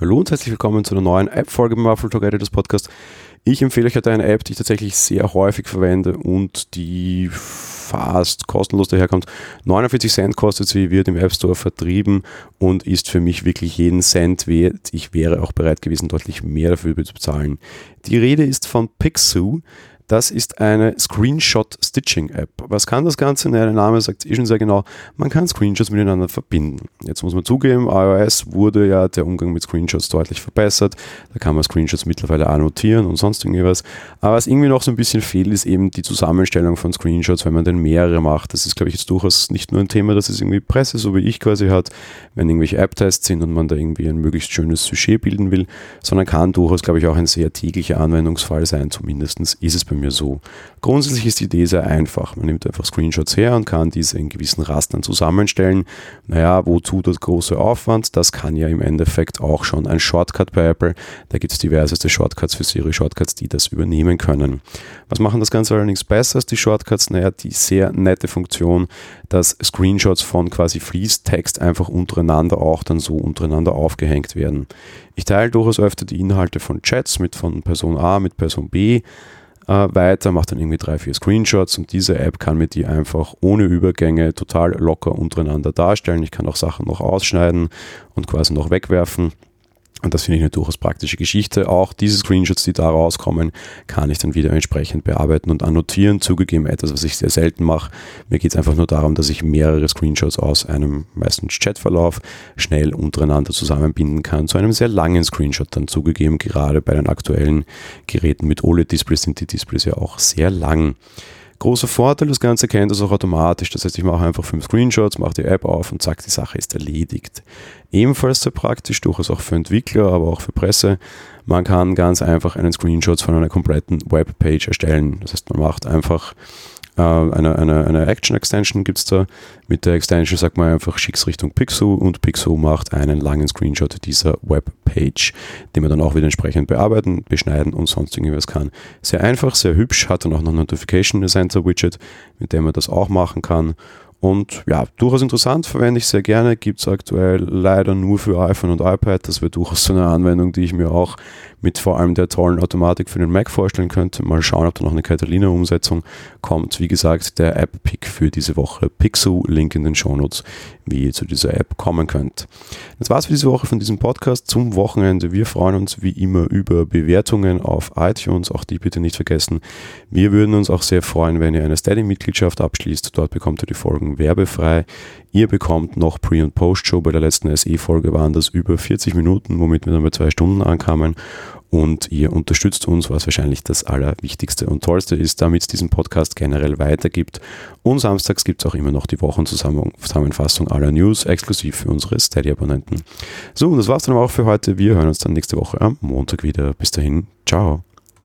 Hallo und herzlich willkommen zu einer neuen App-Folge beim Waffle Talk Editors Podcast. Ich empfehle euch heute eine App, die ich tatsächlich sehr häufig verwende und die fast kostenlos daherkommt. 49 Cent kostet sie, wird im App Store vertrieben und ist für mich wirklich jeden Cent wert. Ich wäre auch bereit gewesen, deutlich mehr dafür zu bezahlen. Die Rede ist von Pixu. Das ist eine Screenshot-Stitching-App. Was kann das Ganze? Naja, der Name sagt eh schon sehr genau, man kann Screenshots miteinander verbinden. Jetzt muss man zugeben, iOS wurde ja der Umgang mit Screenshots deutlich verbessert. Da kann man Screenshots mittlerweile annotieren und sonst irgendwas. Aber was irgendwie noch so ein bisschen fehlt, ist eben die Zusammenstellung von Screenshots, wenn man denn mehrere macht. Das ist, glaube ich, jetzt durchaus nicht nur ein Thema, das es irgendwie Presse, so wie ich quasi hat, wenn irgendwelche App-Tests sind und man da irgendwie ein möglichst schönes Sujet bilden will, sondern kann durchaus, glaube ich, auch ein sehr täglicher Anwendungsfall sein. Zumindest ist es bei mir so. Grundsätzlich ist die Idee sehr einfach. Man nimmt einfach Screenshots her und kann diese in gewissen Rastern zusammenstellen. Naja, wozu das große Aufwand? Das kann ja im Endeffekt auch schon ein Shortcut bei Apple. Da gibt es diverseste Shortcuts für Siri Shortcuts, die das übernehmen können. Was machen das Ganze allerdings besser als die Shortcuts? Naja, die sehr nette Funktion, dass Screenshots von quasi Fließtext einfach untereinander auch dann so untereinander aufgehängt werden. Ich teile durchaus öfter die Inhalte von Chats mit von Person A mit Person B äh, weiter, macht dann irgendwie drei, vier Screenshots und diese App kann mir die einfach ohne Übergänge total locker untereinander darstellen. Ich kann auch Sachen noch ausschneiden und quasi noch wegwerfen. Und das finde ich eine durchaus praktische Geschichte. Auch diese Screenshots, die da rauskommen, kann ich dann wieder entsprechend bearbeiten und annotieren. Zugegeben etwas, was ich sehr selten mache. Mir geht es einfach nur darum, dass ich mehrere Screenshots aus einem meistens Chatverlauf schnell untereinander zusammenbinden kann zu einem sehr langen Screenshot dann zugegeben. Gerade bei den aktuellen Geräten mit OLED-Displays sind die Displays ja auch sehr lang. Großer Vorteil, das Ganze kennt das auch automatisch. Das heißt, ich mache einfach fünf Screenshots, mache die App auf und zack, die Sache ist erledigt. Ebenfalls sehr praktisch, durchaus auch für Entwickler, aber auch für Presse. Man kann ganz einfach einen Screenshot von einer kompletten Webpage erstellen. Das heißt, man macht einfach äh, eine, eine, eine Action-Extension gibt es da. Mit der Extension sagt man einfach, schick's Richtung Pixel und Pixel macht einen langen Screenshot dieser Webpage, den man dann auch wieder entsprechend bearbeiten, beschneiden und sonst irgendwas kann. Sehr einfach, sehr hübsch, hat dann auch noch ein Notification Center Widget, mit dem man das auch machen kann und ja, durchaus interessant, verwende ich sehr gerne. Gibt es aktuell leider nur für iPhone und iPad. Das wäre durchaus so eine Anwendung, die ich mir auch mit vor allem der tollen Automatik für den Mac vorstellen könnte. Mal schauen, ob da noch eine Catalina-Umsetzung kommt. Wie gesagt, der App-Pick für diese Woche. Pixel, Link in den Shownotes, wie ihr zu dieser App kommen könnt. Das war's für diese Woche von diesem Podcast zum Wochenende. Wir freuen uns wie immer über Bewertungen auf iTunes. Auch die bitte nicht vergessen. Wir würden uns auch sehr freuen, wenn ihr eine Steady-Mitgliedschaft abschließt. Dort bekommt ihr die Folgen Folgen werbefrei. Ihr bekommt noch Pre- und Post-Show. Bei der letzten SE-Folge waren das über 40 Minuten, womit wir dann bei zwei Stunden ankamen. Und ihr unterstützt uns, was wahrscheinlich das Allerwichtigste und Tollste ist, damit es diesen Podcast generell weitergibt. Und samstags gibt es auch immer noch die Wochenzusammenfassung aller News, exklusiv für unsere Steady-Abonnenten. So, und das war's dann auch für heute. Wir hören uns dann nächste Woche am Montag wieder. Bis dahin, ciao.